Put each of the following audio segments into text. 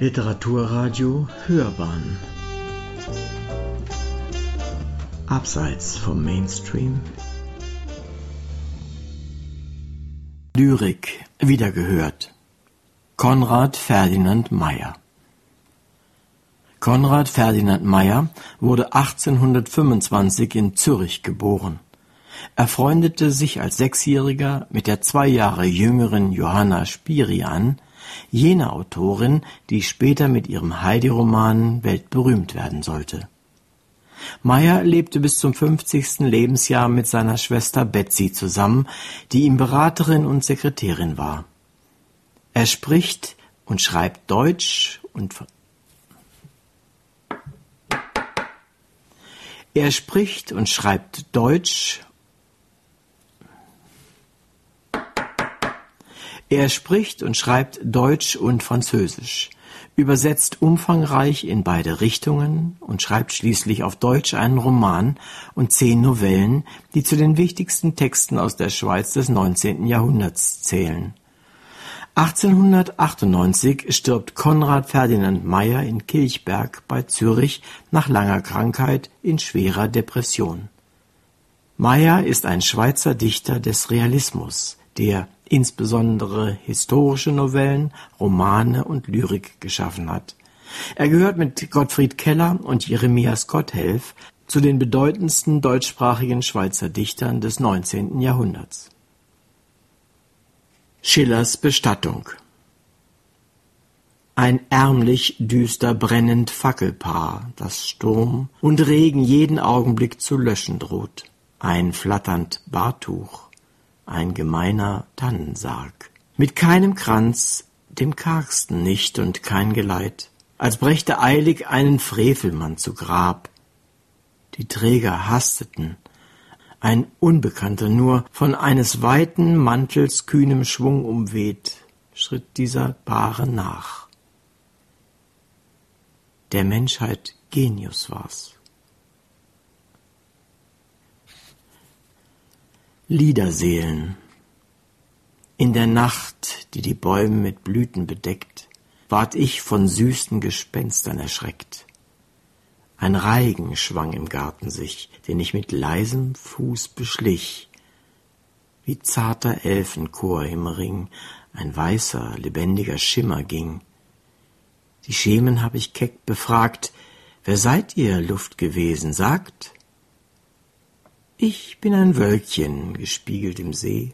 Literaturradio Hörbahn. Abseits vom Mainstream. Lyrik wiedergehört. Konrad Ferdinand Meyer. Konrad Ferdinand Meyer wurde 1825 in Zürich geboren. Er freundete sich als Sechsjähriger mit der zwei Jahre jüngeren Johanna Spiri an, jener Autorin, die später mit ihrem Heidi-Roman weltberühmt werden sollte. Meyer lebte bis zum 50. Lebensjahr mit seiner Schwester Betsy zusammen, die ihm Beraterin und Sekretärin war. Er spricht und schreibt Deutsch und Er spricht und schreibt Deutsch Er spricht und schreibt Deutsch und Französisch, übersetzt umfangreich in beide Richtungen und schreibt schließlich auf Deutsch einen Roman und zehn Novellen, die zu den wichtigsten Texten aus der Schweiz des 19. Jahrhunderts zählen. 1898 stirbt Konrad Ferdinand Meyer in Kilchberg bei Zürich nach langer Krankheit in schwerer Depression. Meyer ist ein Schweizer Dichter des Realismus, der insbesondere historische Novellen, Romane und Lyrik geschaffen hat. Er gehört mit Gottfried Keller und Jeremias Gotthelf zu den bedeutendsten deutschsprachigen Schweizer Dichtern des 19. Jahrhunderts. Schillers Bestattung ein ärmlich düster brennend Fackelpaar, das Sturm und Regen jeden Augenblick zu löschen droht, ein flatternd Bartuch, ein gemeiner Tannensarg. Mit keinem Kranz, dem kargsten nicht und kein Geleit, als brächte eilig einen Frevelmann zu Grab. Die Träger hasteten, ein Unbekannter nur, von eines weiten Mantels kühnem Schwung umweht, schritt dieser Bahre nach. Der Menschheit Genius war's. Liederseelen. In der Nacht, die die Bäume mit Blüten bedeckt, ward ich von süßen Gespenstern erschreckt. Ein Reigen schwang im Garten sich, den ich mit leisem Fuß beschlich. Wie zarter Elfenchor im Ring ein weißer, lebendiger Schimmer ging. Die Schemen hab ich keck befragt, wer seid ihr, Luft gewesen, sagt? Ich bin ein Wölkchen, gespiegelt im See.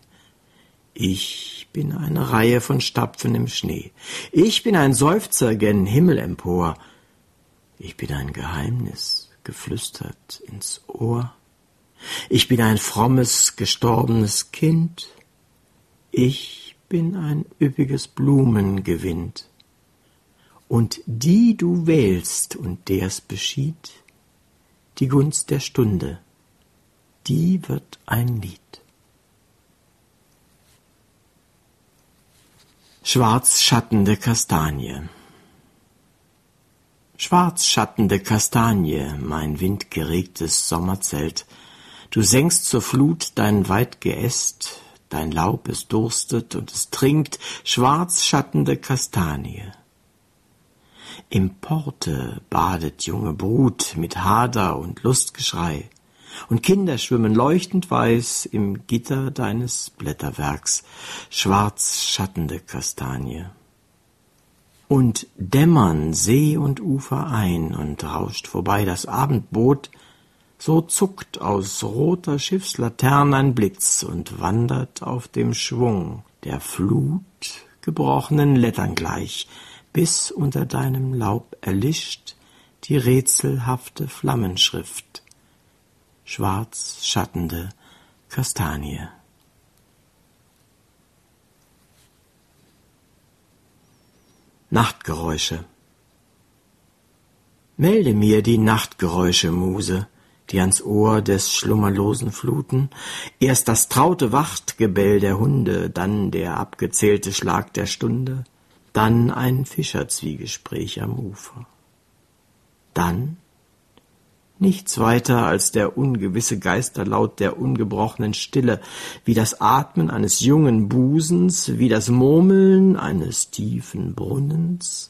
Ich bin eine Reihe von Stapfen im Schnee. Ich bin ein Seufzer gen Himmel empor. Ich bin ein Geheimnis, geflüstert ins Ohr. Ich bin ein frommes, gestorbenes Kind. Ich bin ein üppiges Blumengewind. Und die du wählst und der's beschied, die Gunst der Stunde, die wird ein Lied. Schwarzschattende Kastanie Schwarzschattende Kastanie, mein windgeregtes Sommerzelt, du senkst zur Flut dein weit Geäst, dein Laub es durstet und es trinkt, schwarzschattende Kastanie. Im Porte badet junge Brut mit Hader und Lustgeschrei, und Kinder schwimmen leuchtend weiß im Gitter deines Blätterwerks, schwarz schattende Kastanie. Und dämmern See und Ufer ein und rauscht vorbei das Abendboot, so zuckt aus roter Schiffslaterne ein Blitz und wandert auf dem Schwung der Flut gebrochenen Lettern gleich, bis unter deinem Laub erlischt die rätselhafte Flammenschrift schwarz schattende Kastanie. Nachtgeräusche Melde mir die Nachtgeräusche, Muse, die ans Ohr des Schlummerlosen fluten, erst das traute Wachtgebell der Hunde, dann der abgezählte Schlag der Stunde, dann ein Fischerzwiegespräch am Ufer. Dann nichts weiter als der ungewisse Geisterlaut der ungebrochenen Stille, wie das Atmen eines jungen Busens, wie das Murmeln eines tiefen Brunnens,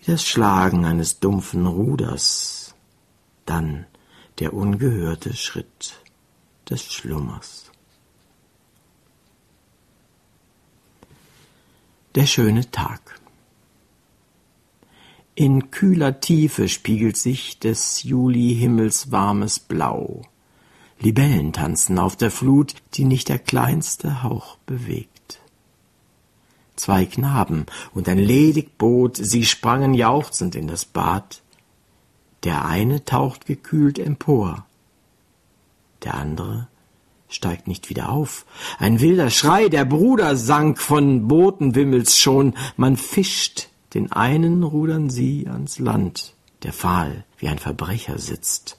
wie das Schlagen eines dumpfen Ruders, dann der ungehörte Schritt des Schlummers. Der schöne Tag. In kühler Tiefe spiegelt sich des Julihimmels warmes Blau. Libellen tanzen auf der Flut, die nicht der kleinste Hauch bewegt. Zwei Knaben und ein ledig Boot, sie sprangen jauchzend in das Bad. Der eine taucht gekühlt empor, der andere steigt nicht wieder auf. Ein wilder Schrei, der Bruder sank von Bootenwimmels schon, man fischt den einen rudern sie ans Land, der fahl wie ein Verbrecher sitzt.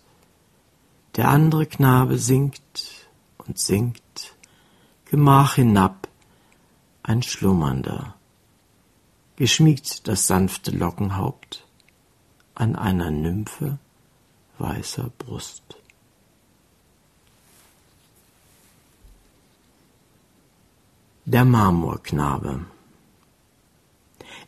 Der andere Knabe sinkt und sinkt, Gemach hinab, ein Schlummernder. Geschmiegt das sanfte Lockenhaupt an einer Nymphe weißer Brust. Der Marmorknabe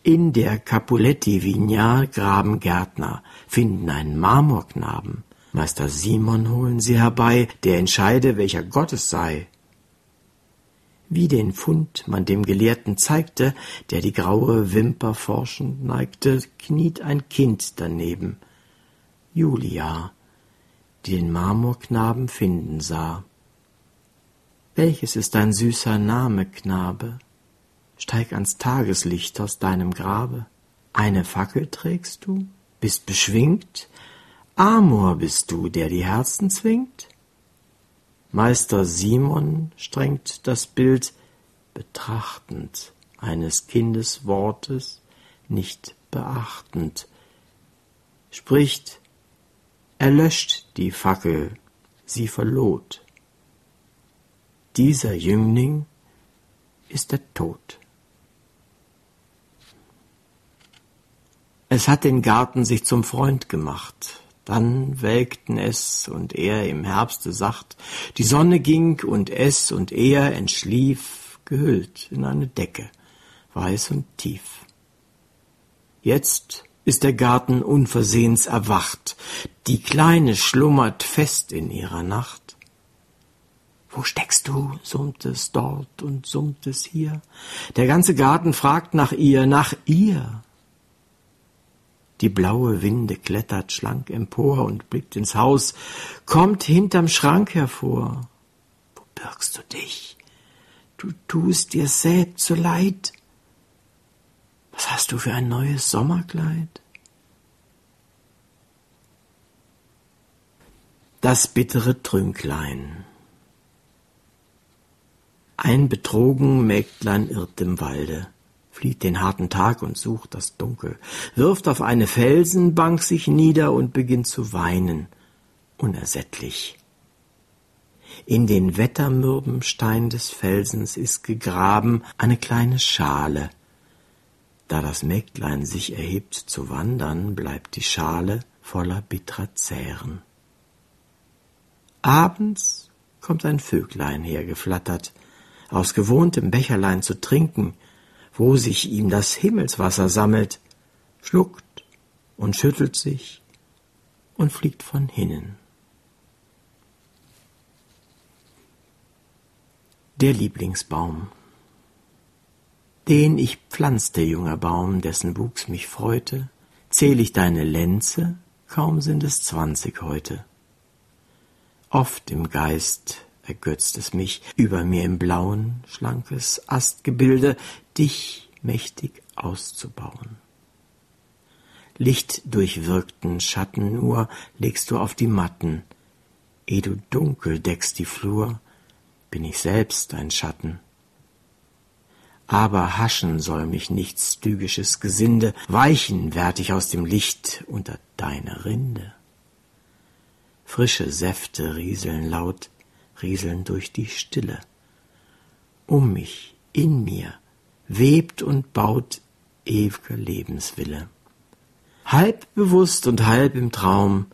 in der Capuletti-Vigna graben Gärtner, finden einen Marmorknaben. Meister Simon holen sie herbei, der entscheide, welcher Gott es sei. Wie den Fund man dem Gelehrten zeigte, der die graue Wimper forschend neigte, kniet ein Kind daneben. Julia, die den Marmorknaben finden sah. Welches ist dein süßer Name, Knabe? Steig ans Tageslicht aus deinem Grabe. Eine Fackel trägst du, bist beschwingt, Amor bist du, der die Herzen zwingt? Meister Simon strengt das Bild betrachtend eines Kindes Wortes, nicht beachtend, spricht, erlöscht die Fackel, sie verloht. Dieser Jüngling ist der Tod. Es hat den Garten sich zum Freund gemacht. Dann welkten es und er im Herbste sacht. Die Sonne ging und es und er entschlief, gehüllt in eine Decke, weiß und tief. Jetzt ist der Garten unversehens erwacht. Die Kleine schlummert fest in ihrer Nacht. Wo steckst du? summt es dort und summt es hier. Der ganze Garten fragt nach ihr, nach ihr. Die blaue Winde klettert schlank empor und blickt ins Haus, kommt hinterm Schrank hervor. Wo birgst du dich? Du tust dir selbst so leid. Was hast du für ein neues Sommerkleid? Das bittere Trünklein. Ein betrogen Mägdlein irrt im Walde flieht den harten Tag und sucht das Dunkel, wirft auf eine Felsenbank sich nieder und beginnt zu weinen, unersättlich. In den wettermürben Stein des Felsens ist gegraben eine kleine Schale. Da das Mägdlein sich erhebt zu wandern, bleibt die Schale voller bittrer Zähren. Abends kommt ein Vöglein hergeflattert, aus gewohntem Becherlein zu trinken, wo sich ihm das Himmelswasser sammelt, schluckt und schüttelt sich und fliegt von hinnen. Der Lieblingsbaum. Den ich pflanzte, junger Baum, dessen Wuchs mich freute, zähl ich deine Lenze, kaum sind es zwanzig heute. Oft im Geist ergötzt es mich, über mir im blauen, schlankes Astgebilde dich mächtig auszubauen. Lichtdurchwirkten Schatten nur legst du auf die Matten, eh du dunkel deckst die Flur, bin ich selbst ein Schatten. Aber haschen soll mich nichts stügisches Gesinde, weichen werd ich aus dem Licht unter deine Rinde. Frische Säfte rieseln laut, rieseln durch die Stille. Um mich, in mir, webt und baut ewiger Lebenswille. Halb bewusst und halb im Traum,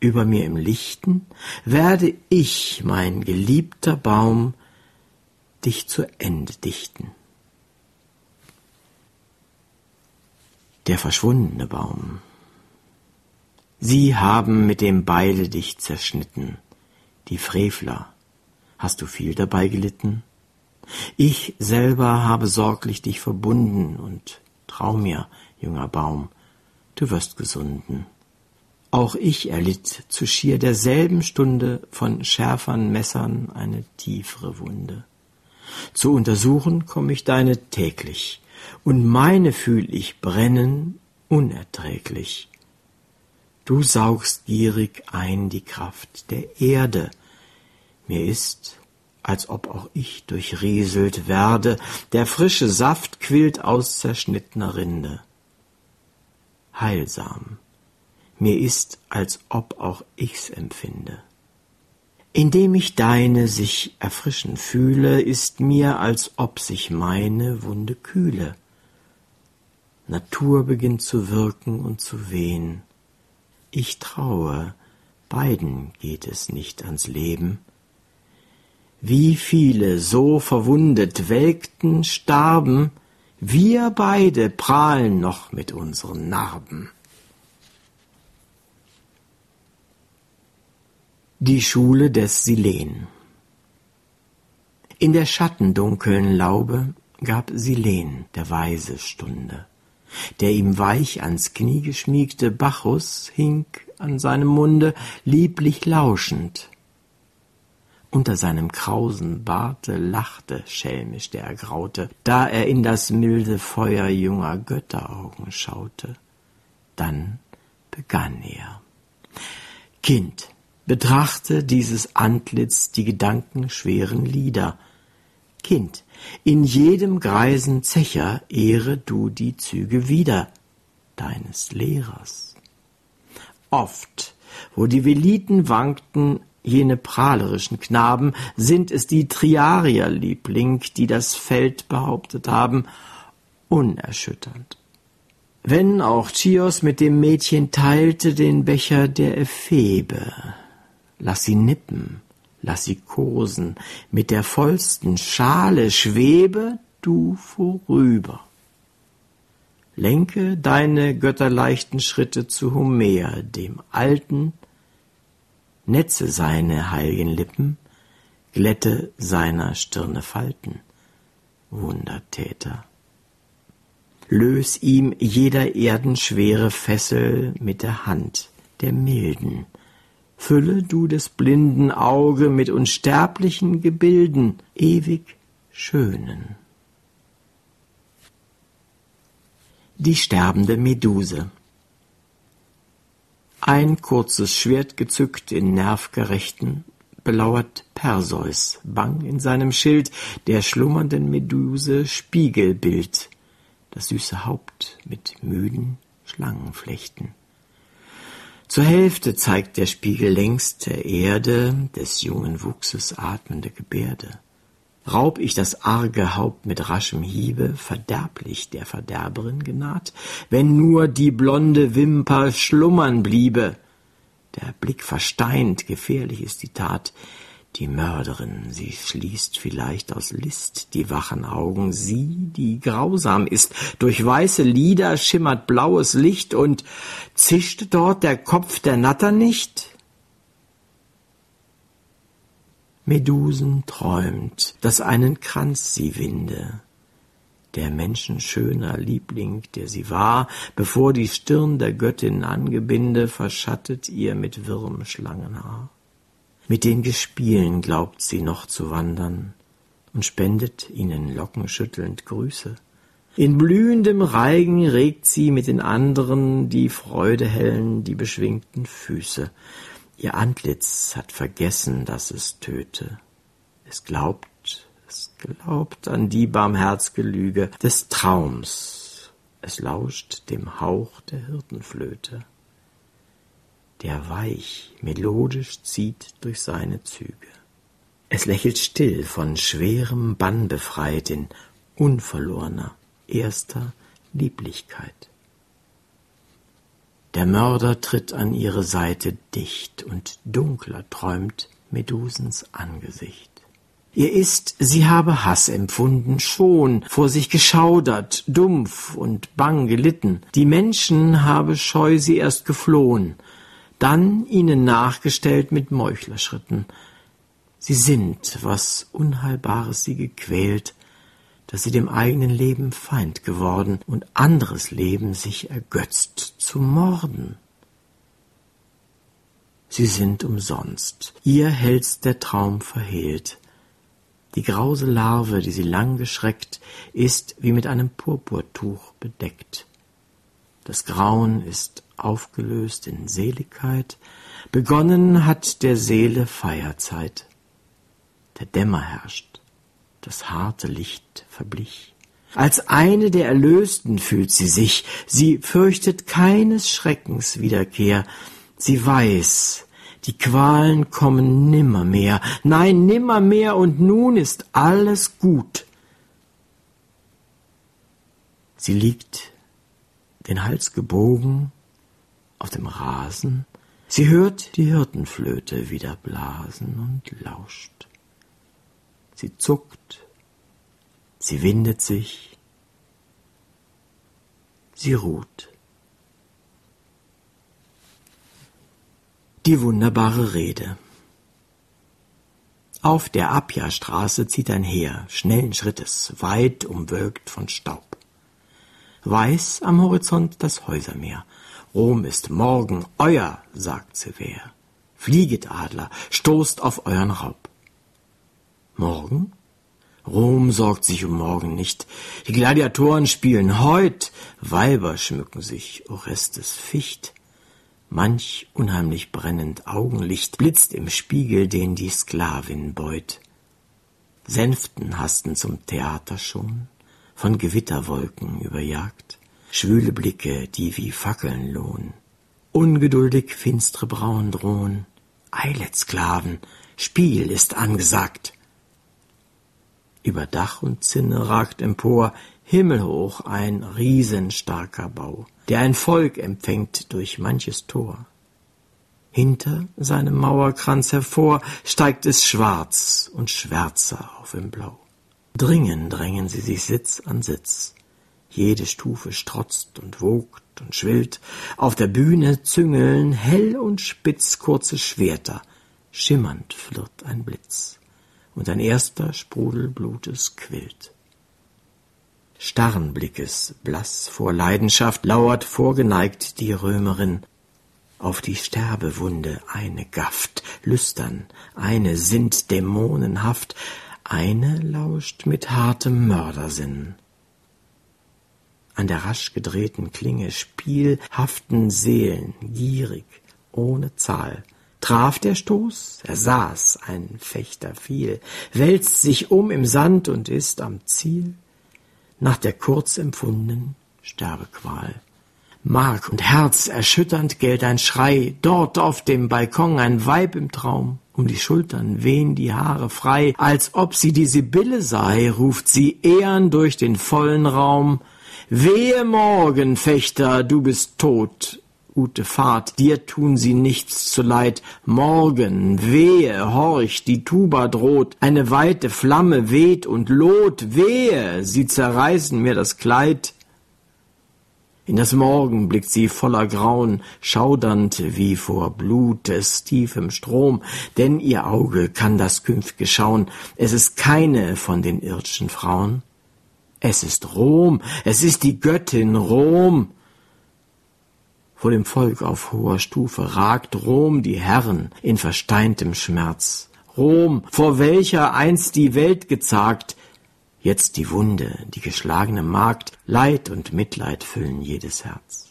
über mir im Lichten, werde ich, mein geliebter Baum, dich zu Ende dichten. Der verschwundene Baum. Sie haben mit dem Beile dich zerschnitten, die Frevler. Hast du viel dabei gelitten? Ich selber habe sorglich dich verbunden und trau mir, junger Baum, du wirst gesunden. Auch ich erlitt zu schier derselben Stunde von schärfern Messern eine tiefere Wunde. Zu untersuchen komm ich deine täglich, und meine fühl ich brennen unerträglich. Du saugst gierig ein die Kraft der Erde, mir ist, als ob auch ich durchrieselt werde, der frische Saft quillt aus zerschnittener Rinde. Heilsam, mir ist, als ob auch ich's empfinde. Indem ich deine sich erfrischen fühle, ist mir, als ob sich meine Wunde kühle. Natur beginnt zu wirken und zu wehen. Ich traue, beiden geht es nicht ans Leben. Wie viele so verwundet welkten, starben, wir beide prahlen noch mit unseren Narben. Die Schule des Silen In der schattendunkeln Laube gab Silen der Weise Stunde. Der ihm weich ans Knie geschmiegte Bacchus hing an seinem Munde, lieblich lauschend. Unter seinem krausen Barte lachte schelmisch der Ergraute, da er in das milde Feuer junger Götteraugen schaute. Dann begann er. Kind, betrachte dieses Antlitz die gedankenschweren Lieder. Kind, in jedem greisen Zecher ehre du die Züge wieder deines Lehrers. Oft, wo die Veliten wankten, jene prahlerischen Knaben, sind es die Triarier, Liebling, die das Feld behauptet haben, unerschütternd. Wenn auch Chios mit dem Mädchen teilte den Becher der Ephebe, lass sie nippen, lass sie kosen, mit der vollsten Schale schwebe du vorüber. Lenke deine götterleichten Schritte zu Homer, dem Alten, netze seine heiligen Lippen, glätte seiner Stirne Falten, Wundertäter. Lös ihm jeder erdenschwere Fessel mit der Hand der Milden, Fülle du des blinden Auge mit unsterblichen Gebilden, ewig schönen. Die sterbende Meduse Ein kurzes Schwert gezückt in nervgerechten, belauert Perseus, bang in seinem Schild der schlummernden Meduse Spiegelbild, das süße Haupt mit müden Schlangenflechten. Zur Hälfte zeigt der Spiegel längst der Erde des jungen Wuchses atmende Gebärde. Raub ich das arge Haupt mit raschem Hiebe, verderblich der Verderberin genaht, wenn nur die blonde Wimper schlummern bliebe. Der Blick versteint, gefährlich ist die Tat, die Mörderin, sie schließt vielleicht aus List die wachen Augen, sie, die grausam ist, durch weiße Lider schimmert blaues Licht und zischt dort der Kopf der Natter nicht? Medusen träumt, dass einen Kranz sie winde, der Menschen schöner Liebling, der sie war, bevor die Stirn der Göttin angebinde, verschattet ihr mit wirrem Schlangenhaar. Mit den Gespielen glaubt sie noch zu wandern und spendet ihnen lockenschüttelnd Grüße. In blühendem Reigen regt sie mit den anderen die Freude hellen, die beschwingten Füße. Ihr Antlitz hat vergessen, dass es töte. Es glaubt, es glaubt an die barmherzge Lüge des Traums. Es lauscht dem Hauch der Hirtenflöte der weich, melodisch zieht durch seine Züge. Es lächelt still, von schwerem Bann befreit in unverlorener, erster Lieblichkeit. Der Mörder tritt an ihre Seite dicht und dunkler träumt Medusens Angesicht. Ihr ist, sie habe Hass empfunden, schon vor sich geschaudert, dumpf und bang gelitten. Die Menschen habe scheu sie erst geflohen, dann ihnen nachgestellt mit Meuchlerschritten. Sie sind, was Unheilbares sie gequält, dass sie dem eigenen Leben Feind geworden und anderes Leben sich ergötzt zu morden. Sie sind umsonst, ihr hält's der Traum verhehlt, die grause Larve, die sie lang geschreckt, ist wie mit einem Purpurtuch bedeckt. Das Grauen ist aufgelöst in Seligkeit, begonnen hat der Seele Feierzeit. Der Dämmer herrscht, das harte Licht verblich. Als eine der Erlösten fühlt sie sich, sie fürchtet keines Schreckens Wiederkehr, sie weiß, die Qualen kommen nimmermehr, nein, nimmermehr, und nun ist alles gut. Sie liegt, den Hals gebogen, auf dem Rasen, sie hört die Hirtenflöte wieder blasen und lauscht. Sie zuckt, sie windet sich, sie ruht. Die wunderbare Rede. Auf der Appia-Straße zieht ein Heer, schnellen Schrittes, weit umwölkt von Staub. Weiß am Horizont das Häusermeer. Rom ist morgen euer, sagt Sever. Flieget, Adler, stoßt auf euren Raub. Morgen? Rom sorgt sich um morgen nicht. Die Gladiatoren spielen heut, Weiber schmücken sich, Orestes Ficht. Manch unheimlich brennend Augenlicht blitzt im Spiegel, den die Sklavin beut. Sänften hasten zum Theater schon, von Gewitterwolken überjagt, schwüle Blicke, die wie Fackeln lohn. Ungeduldig finstre Brauen drohen, eilet Sklaven, Spiel ist angesagt. Über Dach und Zinne ragt empor himmelhoch ein riesenstarker Bau, der ein Volk empfängt durch manches Tor. Hinter seinem Mauerkranz hervor steigt es schwarz und schwärzer auf im Blau. Dringen drängen sie sich Sitz an Sitz. Jede Stufe strotzt und wogt und schwillt. Auf der Bühne züngeln hell und spitz kurze Schwerter. Schimmernd flirrt ein Blitz. Und ein erster Sprudel Blutes quillt starren Blickes, blass vor Leidenschaft, lauert vorgeneigt die Römerin. Auf die Sterbewunde eine gafft, lüstern, eine sinnt dämonenhaft, eine lauscht mit hartem Mördersinn. An der rasch gedrehten Klinge spielhaften Seelen, gierig, ohne Zahl, traf der Stoß, er saß, ein Fechter fiel, wälzt sich um im Sand und ist am Ziel. Nach der kurz empfundenen Sterbequal. Mark und Herz erschütternd gellt ein Schrei, dort auf dem Balkon ein Weib im Traum, um die Schultern wehen die Haare frei, als ob sie die Sibylle sei, ruft sie ehern durch den vollen Raum, Wehe morgen, Fechter, du bist tot, gute Fahrt, dir tun sie nichts zuleid. Morgen, wehe, horch, die Tuba droht, eine weite Flamme weht und loht, wehe, sie zerreißen mir das Kleid. In das Morgen blickt sie voller Grauen, schaudernd wie vor Blutes tiefem Strom, denn ihr Auge kann das Künftge schauen, es ist keine von den irdschen Frauen. Es ist Rom, es ist die Göttin Rom, vor dem Volk auf hoher Stufe ragt Rom die Herren in versteintem Schmerz. Rom, vor welcher einst die Welt gezagt, jetzt die Wunde, die geschlagene Magd, Leid und Mitleid füllen jedes Herz.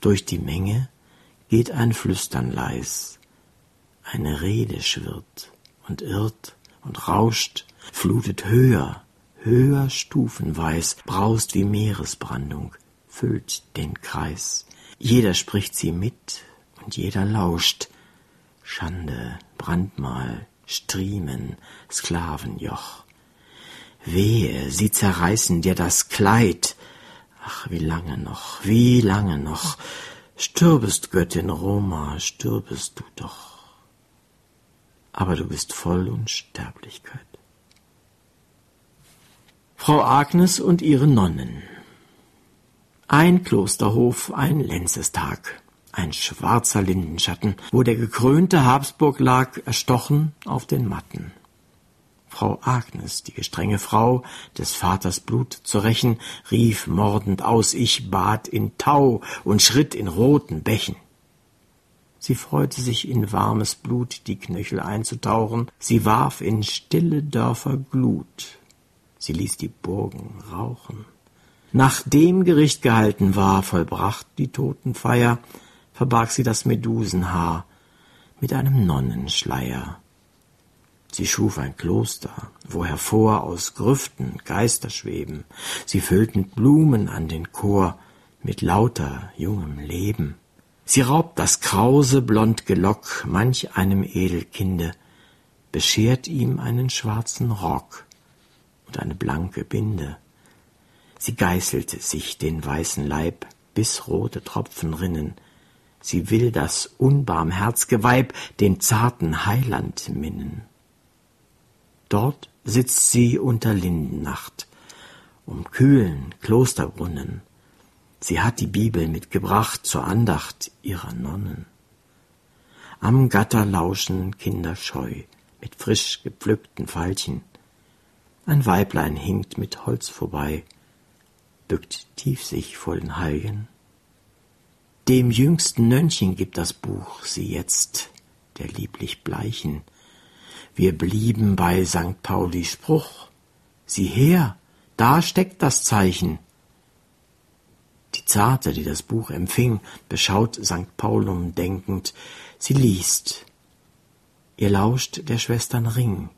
Durch die Menge geht ein Flüstern leis, eine Rede schwirrt und irrt und rauscht, flutet höher, höher stufenweis, braust wie Meeresbrandung, füllt den Kreis. Jeder spricht sie mit und jeder lauscht. Schande, Brandmal, Striemen, Sklavenjoch. Wehe, sie zerreißen dir das Kleid. Ach, wie lange noch, wie lange noch. Stürbest, Göttin Roma, stürbest du doch. aber du bist voll Unsterblichkeit. Frau Agnes und ihre Nonnen. Ein Klosterhof, ein Lenzestag, ein schwarzer Lindenschatten, wo der gekrönte Habsburg lag, erstochen auf den Matten. Frau Agnes, die gestrenge Frau, des Vaters Blut zu rächen, rief mordend aus, ich bat in Tau und schritt in roten Bächen. Sie freute sich in warmes Blut die Knöchel einzutauchen, sie warf in stille Dörfer Glut, sie ließ die Burgen rauchen. Nachdem Gericht gehalten war, vollbracht die Totenfeier, verbarg sie das Medusenhaar mit einem Nonnenschleier. Sie schuf ein Kloster, wo hervor aus Grüften Geister schweben, sie füllten Blumen an den Chor mit lauter jungem Leben. Sie raubt das krause blond Gelock manch einem Edelkinde, beschert ihm einen schwarzen Rock und eine blanke Binde. Sie geißelt sich den weißen Leib, bis rote Tropfen rinnen. Sie will das unbarmherzge Weib den zarten Heiland minnen. Dort sitzt sie unter Lindennacht, um kühlen Klosterbrunnen, Sie hat die Bibel mitgebracht zur Andacht ihrer Nonnen. Am Gatter lauschen Kinder scheu mit frisch gepflückten Veilchen. Ein Weiblein hinkt mit Holz vorbei, bückt tief sich vor den Heiligen. Dem jüngsten Nönnchen gibt das Buch sie jetzt, der lieblich bleichen. Wir blieben bei St. Pauli Spruch. Sieh her, da steckt das Zeichen. Die Zarte, die das Buch empfing, beschaut St. Paulum denkend, sie liest. Ihr lauscht der Schwestern Ring,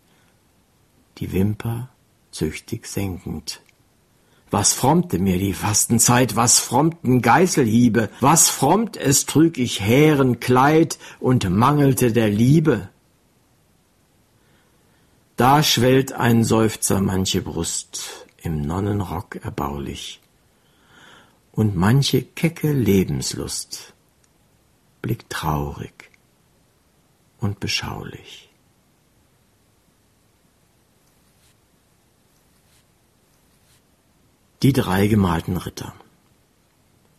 die Wimper züchtig senkend. Was frommte mir die Fastenzeit, was frommten Geißelhiebe, was frommt es trüg ich Hären Kleid und mangelte der Liebe. Da schwellt ein Seufzer manche Brust, im Nonnenrock erbaulich und manche kecke Lebenslust blickt traurig und beschaulich. Die drei gemalten Ritter.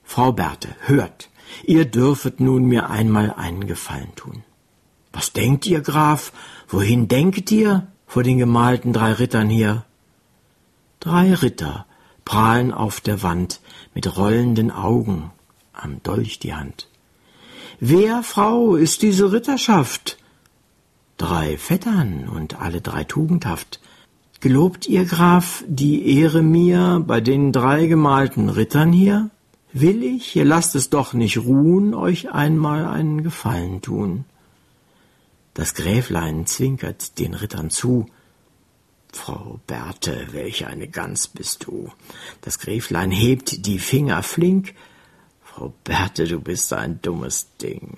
Frau Berthe, hört, ihr dürfet nun mir einmal einen Gefallen tun. Was denkt ihr, Graf? Wohin denket ihr vor den gemalten drei Rittern hier? Drei Ritter, prahlen auf der Wand mit rollenden Augen, am Dolch die Hand. Wer, Frau, ist diese Ritterschaft? Drei Vettern und alle drei tugendhaft. Gelobt ihr, Graf, die Ehre mir bei den drei gemalten Rittern hier? Will ich, ihr lasst es doch nicht ruhen, euch einmal einen Gefallen tun. Das Gräflein zwinkert den Rittern zu, Frau Berthe, welch eine Gans bist du. Das Gräflein hebt die Finger flink. Frau Berthe, du bist ein dummes Ding.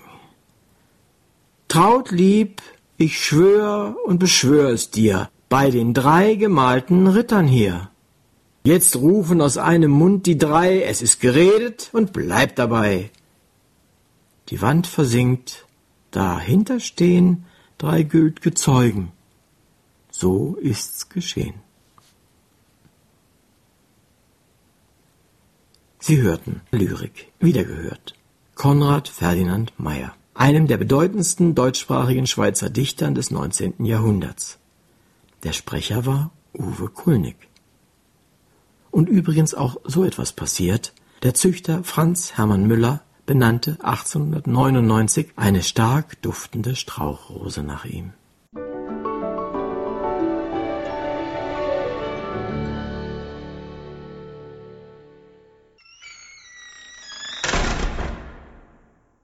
Traut lieb, ich schwör und beschwör es dir, bei den drei gemalten Rittern hier. Jetzt rufen aus einem Mund die drei, es ist geredet und bleibt dabei. Die Wand versinkt, dahinter stehen drei gültge Zeugen. So ist's geschehen. Sie hörten Lyrik, wiedergehört. Konrad Ferdinand Meyer, einem der bedeutendsten deutschsprachigen Schweizer Dichtern des 19. Jahrhunderts. Der Sprecher war Uwe Kulnig. Und übrigens auch so etwas passiert. Der Züchter Franz Hermann Müller benannte 1899 eine stark duftende Strauchrose nach ihm.